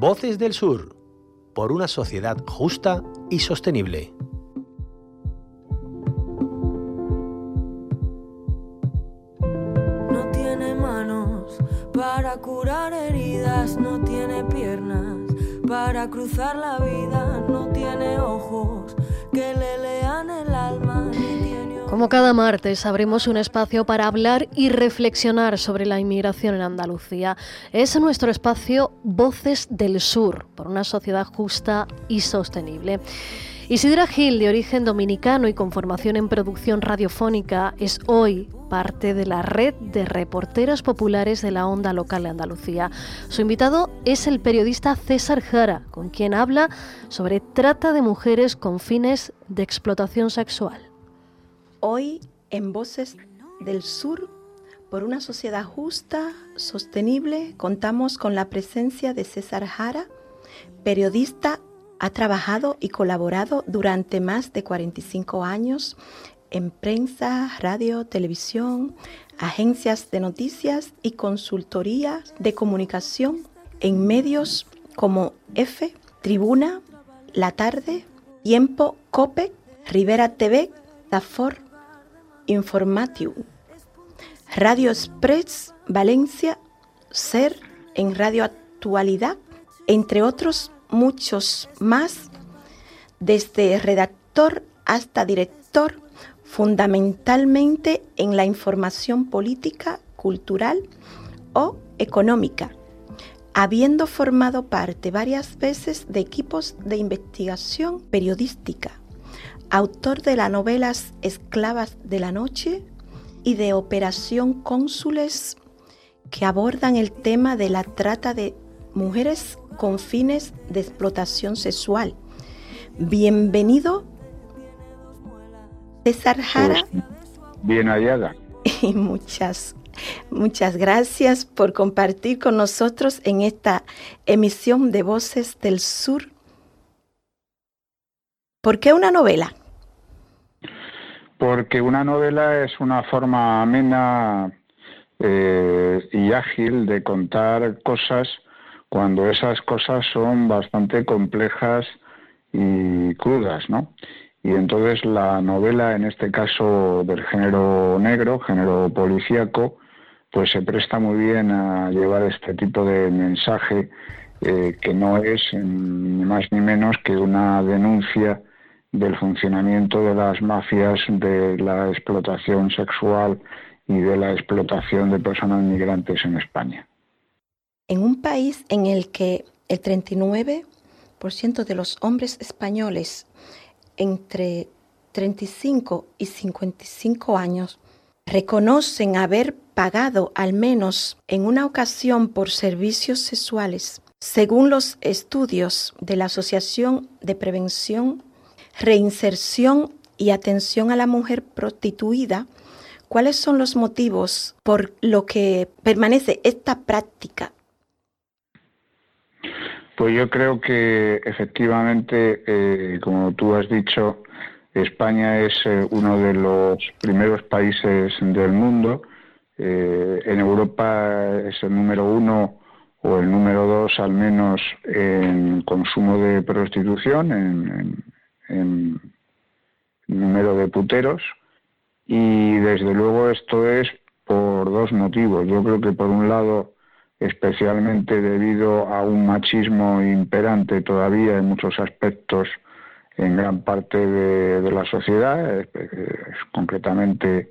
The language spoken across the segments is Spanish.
Voces del Sur, por una sociedad justa y sostenible. No tiene manos para curar heridas, no tiene piernas para cruzar la vida, no Como cada martes, abrimos un espacio para hablar y reflexionar sobre la inmigración en Andalucía. Es nuestro espacio Voces del Sur, por una sociedad justa y sostenible. Isidra Gil, de origen dominicano y con formación en producción radiofónica, es hoy parte de la red de reporteros populares de la onda local de Andalucía. Su invitado es el periodista César Jara, con quien habla sobre trata de mujeres con fines de explotación sexual. Hoy en Voces del Sur, por una sociedad justa, sostenible, contamos con la presencia de César Jara, periodista, ha trabajado y colaborado durante más de 45 años en prensa, radio, televisión, agencias de noticias y consultorías de comunicación en medios como F, Tribuna, La Tarde, Tiempo, COPE, Rivera TV, Dafor, Informatiu, Radio Express Valencia, Ser en Radio Actualidad, entre otros muchos más, desde redactor hasta director, fundamentalmente en la información política, cultural o económica, habiendo formado parte varias veces de equipos de investigación periodística autor de las novelas Esclavas de la Noche y de Operación Cónsules, que abordan el tema de la trata de mujeres con fines de explotación sexual. Bienvenido, César Jara. Pues, bien hallada. Y muchas, muchas gracias por compartir con nosotros en esta emisión de Voces del Sur. ¿Por qué una novela? Porque una novela es una forma amena eh, y ágil de contar cosas cuando esas cosas son bastante complejas y crudas, ¿no? Y entonces la novela, en este caso del género negro, género policíaco, pues se presta muy bien a llevar este tipo de mensaje eh, que no es ni más ni menos que una denuncia del funcionamiento de las mafias, de la explotación sexual y de la explotación de personas migrantes en España. En un país en el que el 39% de los hombres españoles entre 35 y 55 años reconocen haber pagado al menos en una ocasión por servicios sexuales, según los estudios de la Asociación de Prevención reinserción y atención a la mujer prostituida, ¿cuáles son los motivos por lo que permanece esta práctica? Pues yo creo que efectivamente, eh, como tú has dicho, España es eh, uno de los primeros países del mundo. Eh, en Europa es el número uno o el número dos al menos en consumo de prostitución, en, en número de puteros y desde luego esto es por dos motivos. Yo creo que por un lado especialmente debido a un machismo imperante todavía en muchos aspectos en gran parte de, la sociedad, concretamente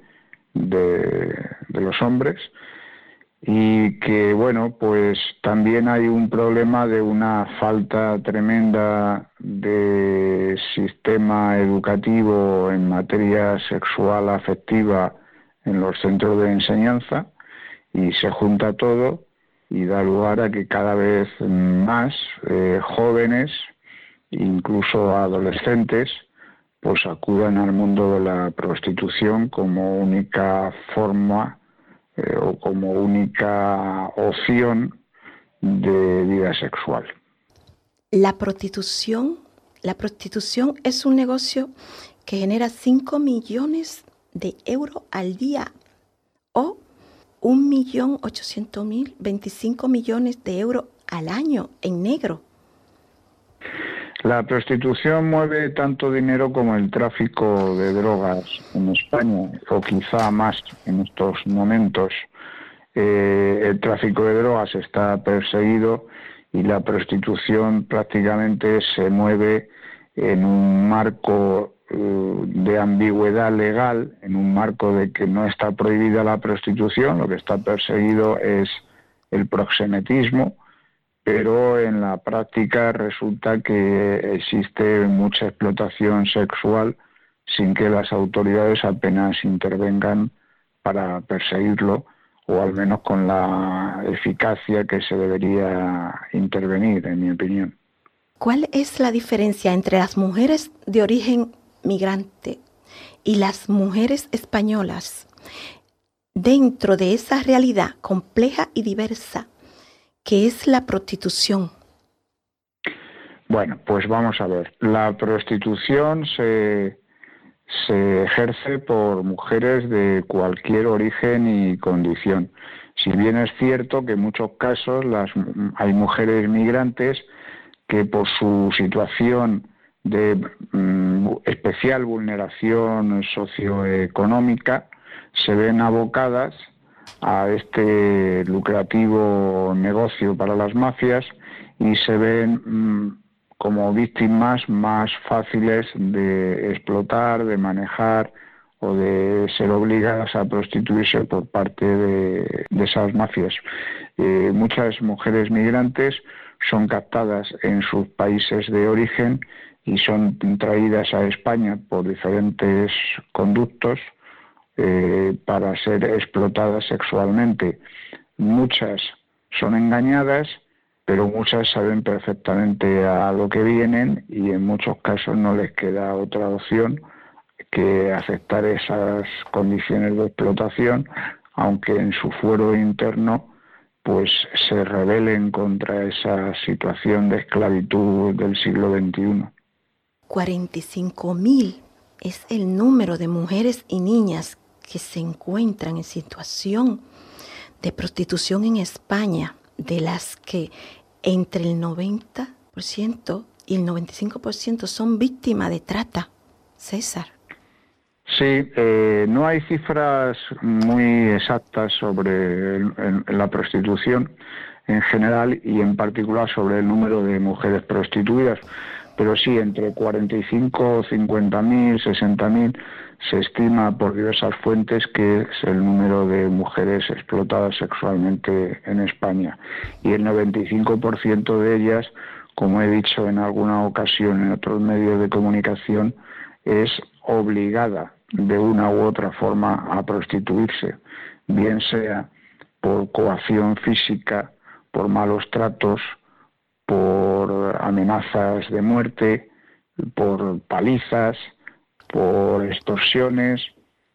de los hombres, y que bueno pues también hay un problema de una falta tremenda de sistema educativo en materia sexual afectiva en los centros de enseñanza y se junta todo y da lugar a que cada vez más eh, jóvenes incluso adolescentes pues acudan al mundo de la prostitución como única forma eh, o como única opción de vida sexual. La prostitución, la prostitución es un negocio que genera 5 millones de euros al día o 1.800.000, 25 millones de euros al año en negro. La prostitución mueve tanto dinero como el tráfico de drogas en España, o quizá más en estos momentos. Eh, el tráfico de drogas está perseguido y la prostitución prácticamente se mueve en un marco eh, de ambigüedad legal, en un marco de que no está prohibida la prostitución, lo que está perseguido es el proxenetismo, pero en la práctica resulta que existe mucha explotación sexual sin que las autoridades apenas intervengan para perseguirlo o al menos con la eficacia que se debería intervenir, en mi opinión. ¿Cuál es la diferencia entre las mujeres de origen migrante y las mujeres españolas dentro de esa realidad compleja y diversa que es la prostitución? Bueno, pues vamos a ver. La prostitución se, ejerce por mujeres de cualquier origen y condición. Si bien es cierto que en muchos casos las, hay mujeres migrantes que por su situación de mm, especial vulneración socioeconómica se ven abocadas a este lucrativo negocio para las mafias y se ven mm, como víctimas más fáciles de explotar, de manejar o de ser obligadas a prostituirse por parte de, esas mafias. Eh, muchas mujeres migrantes son captadas en sus países de origen y son traídas a España por diferentes conductos eh, para ser explotadas sexualmente. Muchas son engañadas pero muchas saben perfectamente a lo que vienen y en muchos casos no les queda otra opción que aceptar esas condiciones de explotación, aunque en su fuero interno pues se rebelen contra esa situación de esclavitud del siglo XXI. 45.000 es el número de mujeres y niñas que se encuentran en situación de prostitución en España, de las que entre el 90% y el 95% son víctimas de trata. César. Sí, eh, no hay cifras muy exactas sobre la prostitución en general y en particular sobre el número de mujeres prostituidas, pero sí entre 45, 50 mil, 60 mil se estima por diversas fuentes que es el número de mujeres explotadas sexualmente en España y el 95% de ellas, como he dicho en alguna ocasión en otros medios de comunicación, es obligada de una u otra forma a prostituirse, bien sea por coacción física, por malos tratos, por amenazas de muerte, por palizas, por extorsiones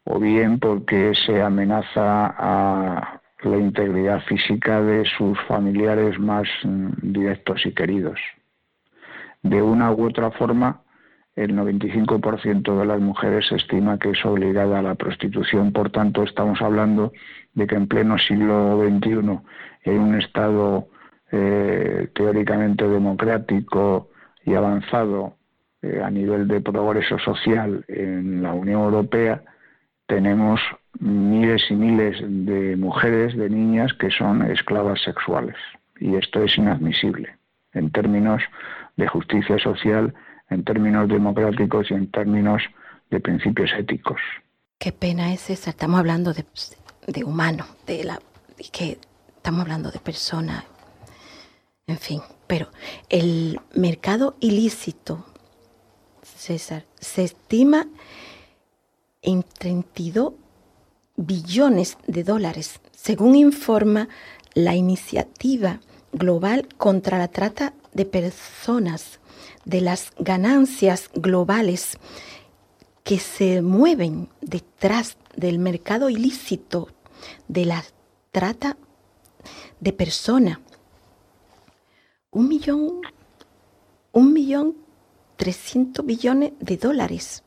o bien porque se amenaza a la integridad física de sus familiares más mm, directos y queridos. De una u otra forma, el 95% de las mujeres estima que es obligada a la prostitución. Por tanto, estamos hablando de que en pleno siglo XXI, en un Estado eh, teóricamente democrático y avanzado, eh, a nivel de progreso social en la Unión Europea, tenemos miles y miles de mujeres, de niñas que son esclavas sexuales. Y esto es inadmisible en términos de justicia social, en términos democráticos y en términos de principios éticos. Qué pena es esa. Estamos hablando de, de humano, de la, que estamos hablando de personas, en fin. Pero el mercado ilícito César, se estima en 32 billones de dólares, según informa la iniciativa global contra la trata de personas, de las ganancias globales que se mueven detrás del mercado ilícito de la trata de personas. Un millón, un millón 300 billones de dólares.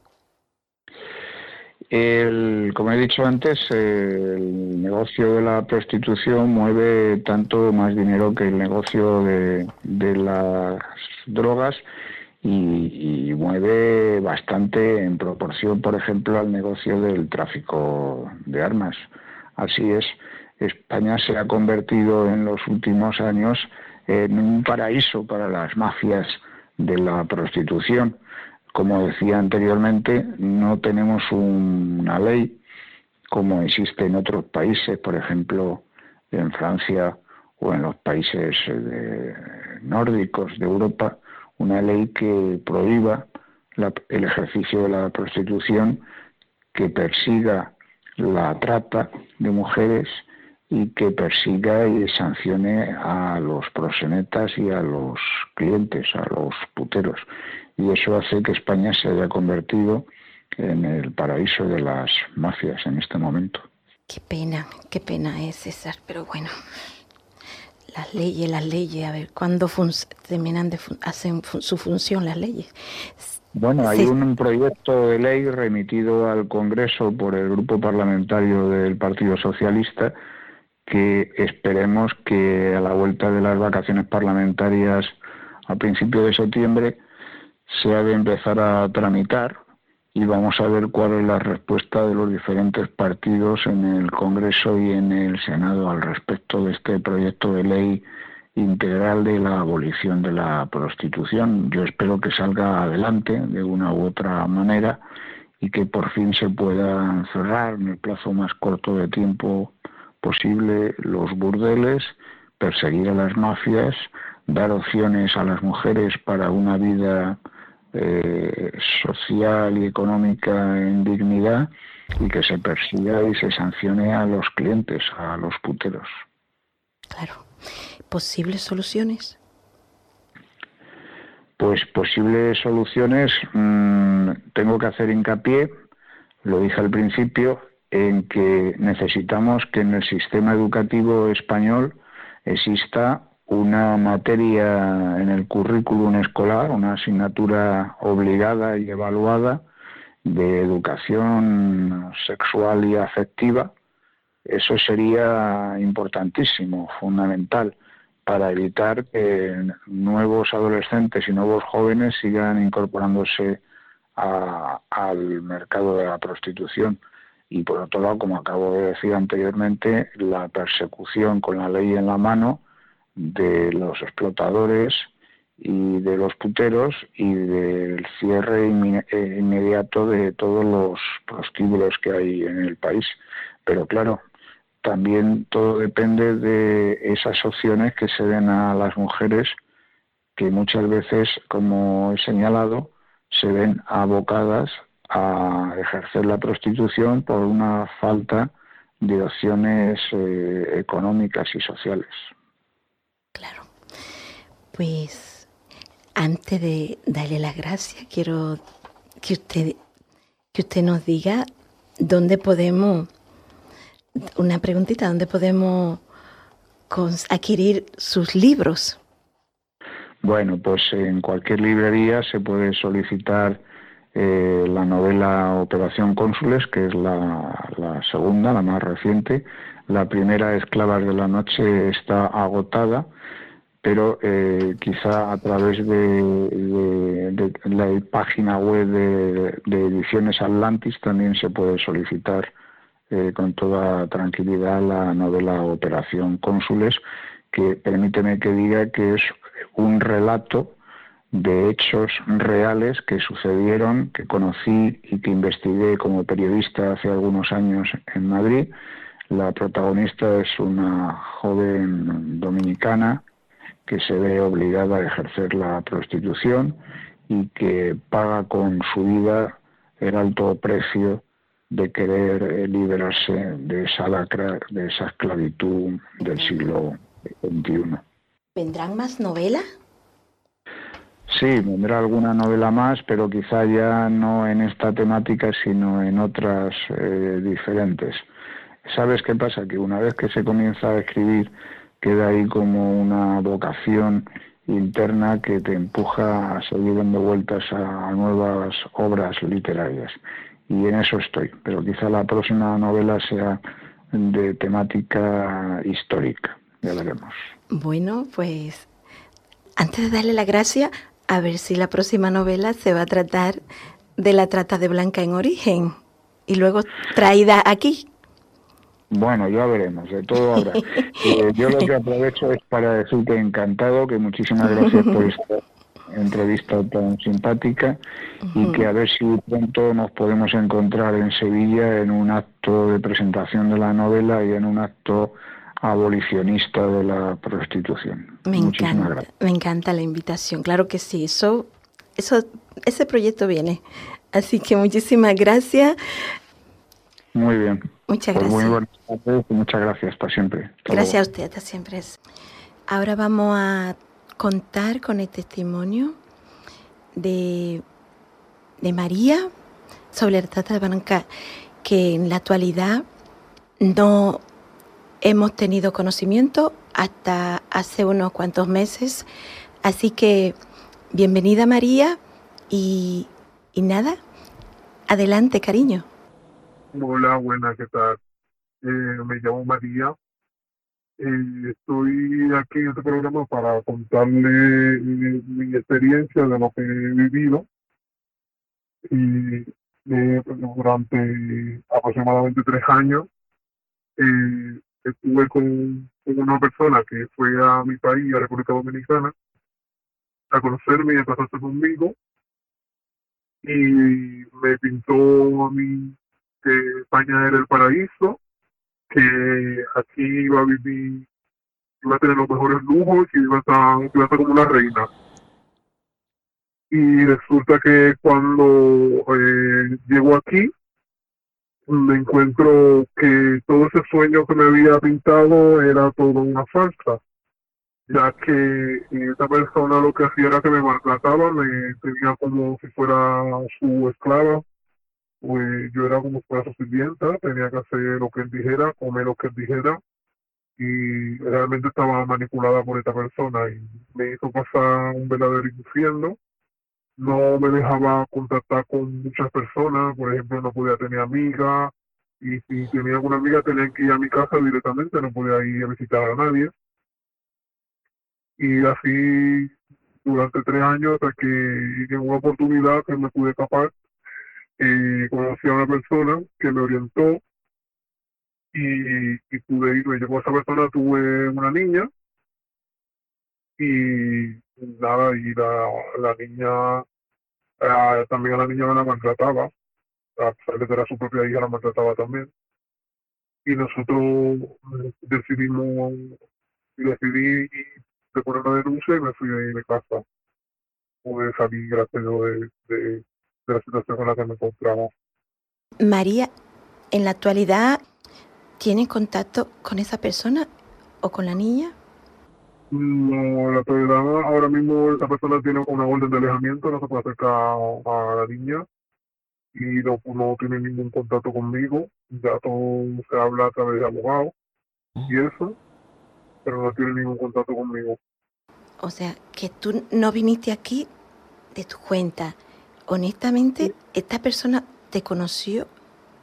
El, como he dicho antes, el negocio de la prostitución mueve tanto más dinero que el negocio de, las drogas y, mueve bastante en proporción, por ejemplo, al negocio del tráfico de armas. Así es, España se ha convertido en los últimos años en un paraíso para las mafias de la prostitución. Como decía anteriormente, no tenemos una ley como existe en otros países, por ejemplo, en Francia o en los países eh, nórdicos de Europa, una ley que prohíba el ejercicio de la prostitución, que persiga la trata de mujeres y que persiga y sancione a los prosenetas y a los clientes, a los puteros y eso hace que España se haya convertido en el paraíso de las mafias en este momento. Qué pena, qué pena es César, pero bueno, las leyes, las leyes, a ver, ¿cuándo terminan de hacen su función las leyes? Bueno, hay un proyecto de ley remitido al Congreso por el Grupo Parlamentario del Partido Socialista que esperemos que a la vuelta de las vacaciones parlamentarias a principios de septiembre se ha de empezar a tramitar y vamos a ver cuál es la respuesta de los diferentes partidos en el Congreso y en el Senado al respecto de este proyecto de ley integral de la abolición de la prostitución. Yo espero que salga adelante de una u otra manera y que por fin se puedan cerrar en el plazo más corto de tiempo posible los burdeles, perseguir a las mafias, dar opciones a las mujeres para una vida eh, social y económica en dignidad y que se persiga y se sancione a los clientes, a los puteros. Claro. ¿Posibles soluciones? Pues posibles soluciones, mm, tengo que hacer hincapié, lo dije al principio, en que necesitamos que en el sistema educativo español exista una materia en el currículum escolar, una asignatura obligada y evaluada de educación sexual y afectiva. Eso sería importantísimo, fundamental, para evitar que nuevos adolescentes y nuevos jóvenes sigan incorporándose al mercado de la prostitución. Y por otro lado, como acabo de decir anteriormente, la persecución con la ley en la mano, de los explotadores y de los puteros y del cierre eh, inmediato de todos los prostíbulos que hay en el país. Pero claro, también todo depende de esas opciones que se den a las mujeres que muchas veces, como he señalado, se ven abocadas a ejercer la prostitución por una falta de opciones eh, económicas y sociales. Claro. Pues antes de darle las gracias, quiero que usted, que usted nos diga dónde podemos, una preguntita, dónde podemos adquirir sus libros. Bueno, pues en cualquier librería se puede solicitar eh, la novela Operación Cónsules, que es la, segunda, la más reciente. La primera, Esclavas de la Noche, está agotada pero eh, quizá a través de, la página web de, Ediciones Atlantis también se puede solicitar eh, con toda tranquilidad la novela Operación Cónsules, que permíteme que diga que es un relato de hechos reales que sucedieron, que conocí y que investigué como periodista hace algunos años en Madrid. La protagonista es una joven dominicana que se ve obligada a ejercer la prostitución y que paga con su vida el alto precio de querer eh, liberarse de esa lacra, de esa esclavitud del siglo XXI. ¿Vendrán más novelas? Sí, vendrá alguna novela más, pero quizá ya no en esta temática, sino en otras eh, diferentes. ¿Sabes qué pasa? Que una vez que se comienza a escribir queda ahí como una vocación interna que te empuja a seguir dando vueltas a nuevas obras literarias. y en eso estoy. Pero quizá la próxima novela sea de temática histórica, ya veremos. Bueno, pues antes de darle la gracia, a ver si la próxima novela se va a tratar de la trata de Blanca en origen y luego traída aquí. Bueno, ya veremos, de todo habrá. Eh, yo lo que aprovecho es para decirte encantado, que muchísimas gracias por esta entrevista tan simpática y que a ver si pronto nos podemos encontrar en Sevilla en un acto de presentación de la novela y en un acto abolicionista de la prostitución. Me encanta, me encanta la invitación, claro que sí, eso, eso, ese proyecto viene. Así que muchísimas gracias. Muy bien. Muchas pues gracias. Muy buenas tardes y muchas gracias, para siempre. gracias a usted, hasta siempre. Ahora vamos a contar con el testimonio de, de María sobre la trata de Blanca, que en la actualidad no hemos tenido conocimiento hasta hace unos cuantos meses. Así que bienvenida María y, y nada, adelante cariño. Hola, buena, ¿qué tal? Eh, me llamo María. Eh, estoy aquí en este programa para contarle mi, experiencia de lo que he vivido. Y eh, durante aproximadamente tres años eh, estuve con, una persona que fue a mi país, a República Dominicana, a conocerme y a casarse conmigo. Y me pintó a mí que España era el paraíso, que aquí iba a vivir, iba a tener los mejores lujos y iba a estar, iba a estar como una reina. Y resulta que cuando eh, llego aquí, me encuentro que todo ese sueño que me había pintado era todo una falsa, ya que esta persona lo que hacía era que me maltrataba, me tenía como si fuera su esclava, pues yo era como si fuera su sirvienta, tenía que hacer lo que él dijera, comer lo que él dijera, y realmente estaba manipulada por esta persona y me hizo pasar un verdadero infierno no me dejaba contactar con muchas personas, por ejemplo, no podía tener amigas, y si tenía alguna amiga tenía que ir a mi casa directamente, no podía ir a visitar a nadie. Y así durante tres años hasta que en una oportunidad que me pude escapar, eh, conocí a una persona que me orientó y, y pude ir, me llegó esa persona, tuve una niña y nada, y la, la niña, eh, también a la niña la maltrataba, a pesar de que era su propia hija, la maltrataba también. Y nosotros decidimos, decidí de poner una denuncia y me fui de, de casa. Pude salir gracias de, de, de la situación en la que me encontraba. María, en la actualidad, ¿tiene contacto con esa persona o con la niña? No, la verdad, ahora mismo esta persona tiene una orden de alejamiento, no se puede acercar a la niña y no, no tiene ningún contacto conmigo. Ya todo se habla a través de abogados y eso, pero no tiene ningún contacto conmigo. O sea, que tú no viniste aquí de tu cuenta. Honestamente, ¿esta persona te conoció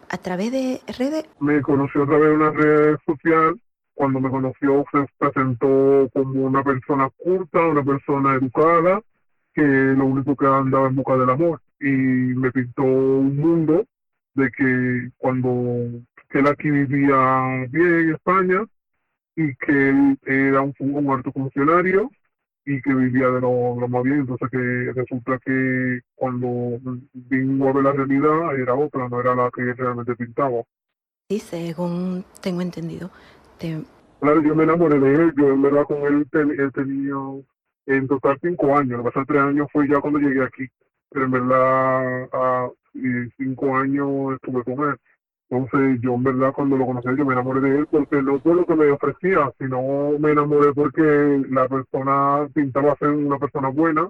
a través de redes? Me conoció a través de una red social cuando me conoció se presentó como una persona culta, una persona educada, que lo único que andaba en busca del amor. Y me pintó un mundo de que cuando él aquí vivía bien en España y que él era un, un alto funcionario y que vivía de lo, lo, más bien. Entonces que resulta que cuando vino a ver la realidad era otra, no era la que realmente pintaba. Sí, según tengo entendido, te... Claro, yo me enamoré de él, yo en verdad con él, él tenía en total cinco años, lo que tres años fue ya cuando llegué aquí, pero en verdad cinco años estuve con él. Entonces yo en verdad cuando lo conocí yo me enamoré de él porque no por lo que me ofrecía, sino me enamoré porque la persona pintaba ser una persona buena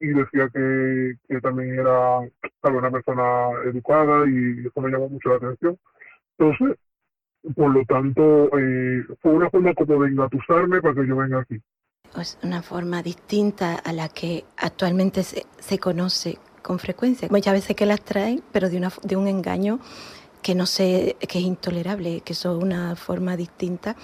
y decía que, que también era tal, una persona educada y eso me llamó mucho la atención. Entonces por lo tanto, eh, fue una forma como de engatusarme para que yo venga aquí. Es una forma distinta a la que actualmente se, se conoce con frecuencia. Muchas veces que las traen, pero de, una, de un engaño que no sé, que es intolerable, que es una forma distinta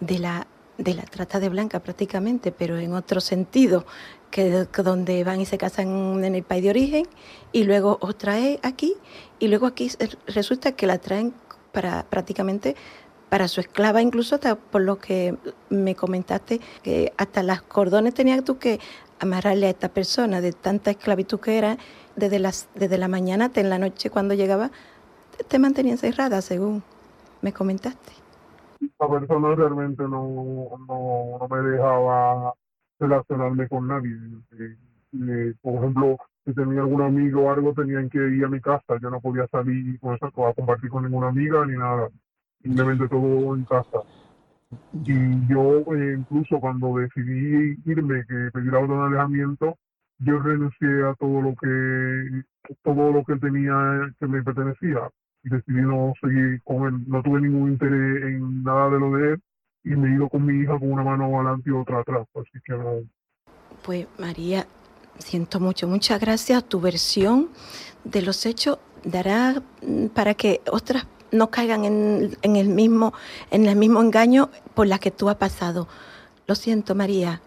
de la, de la trata de blanca prácticamente, pero en otro sentido, que, donde van y se casan en el país de origen y luego os trae aquí y luego aquí resulta que la traen para prácticamente para su esclava, incluso hasta por lo que me comentaste, que hasta las cordones tenías tú que amarrarle a esta persona de tanta esclavitud que era, desde, las, desde la mañana hasta en la noche cuando llegaba, te mantenía encerrada, según me comentaste. La persona realmente no, no, no me dejaba relacionarme con nadie. Eh, eh, por ejemplo, si tenía algún amigo o algo, tenían que ir a mi casa. Yo no podía salir con eso, a compartir con ninguna amiga ni nada. Simplemente todo en casa. Y yo, eh, incluso cuando decidí irme, que orden de alejamiento, yo renuncié a todo lo que todo lo que tenía que me pertenecía decidí no seguir con él. No tuve ningún interés en nada de lo de él y me he ido con mi hija con una mano adelante y otra atrás. Así que no. Pues María, siento mucho. Muchas gracias. Tu versión de los hechos dará mm, para que otras no caigan en, el mismo, en el mismo engaño por la que tú has pasado. Lo siento, María.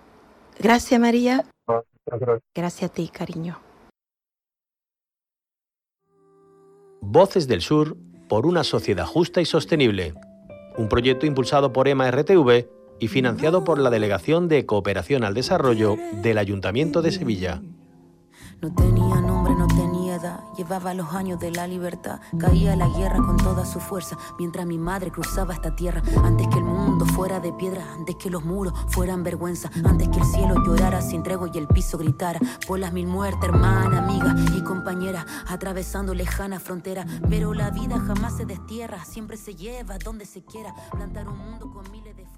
Gracias, María. gracias. gracias a ti, cariño. Voces del Sur por una sociedad justa y sostenible. Un proyecto impulsado por EMA RTV y financiado por la Delegación de Cooperación al Desarrollo del Ayuntamiento de Sevilla. No tenía nombre, no tenía edad, llevaba los años de la libertad. Caía la guerra con toda su fuerza, mientras mi madre cruzaba esta tierra. Antes que el mundo fuera de piedra, antes que los muros fueran vergüenza, antes que el cielo llorara sin tregua y el piso gritara. Por las mil muertes, hermana, amiga y compañera, atravesando lejana frontera. Pero la vida jamás se destierra, siempre se lleva donde se quiera. Plantar un mundo con miles de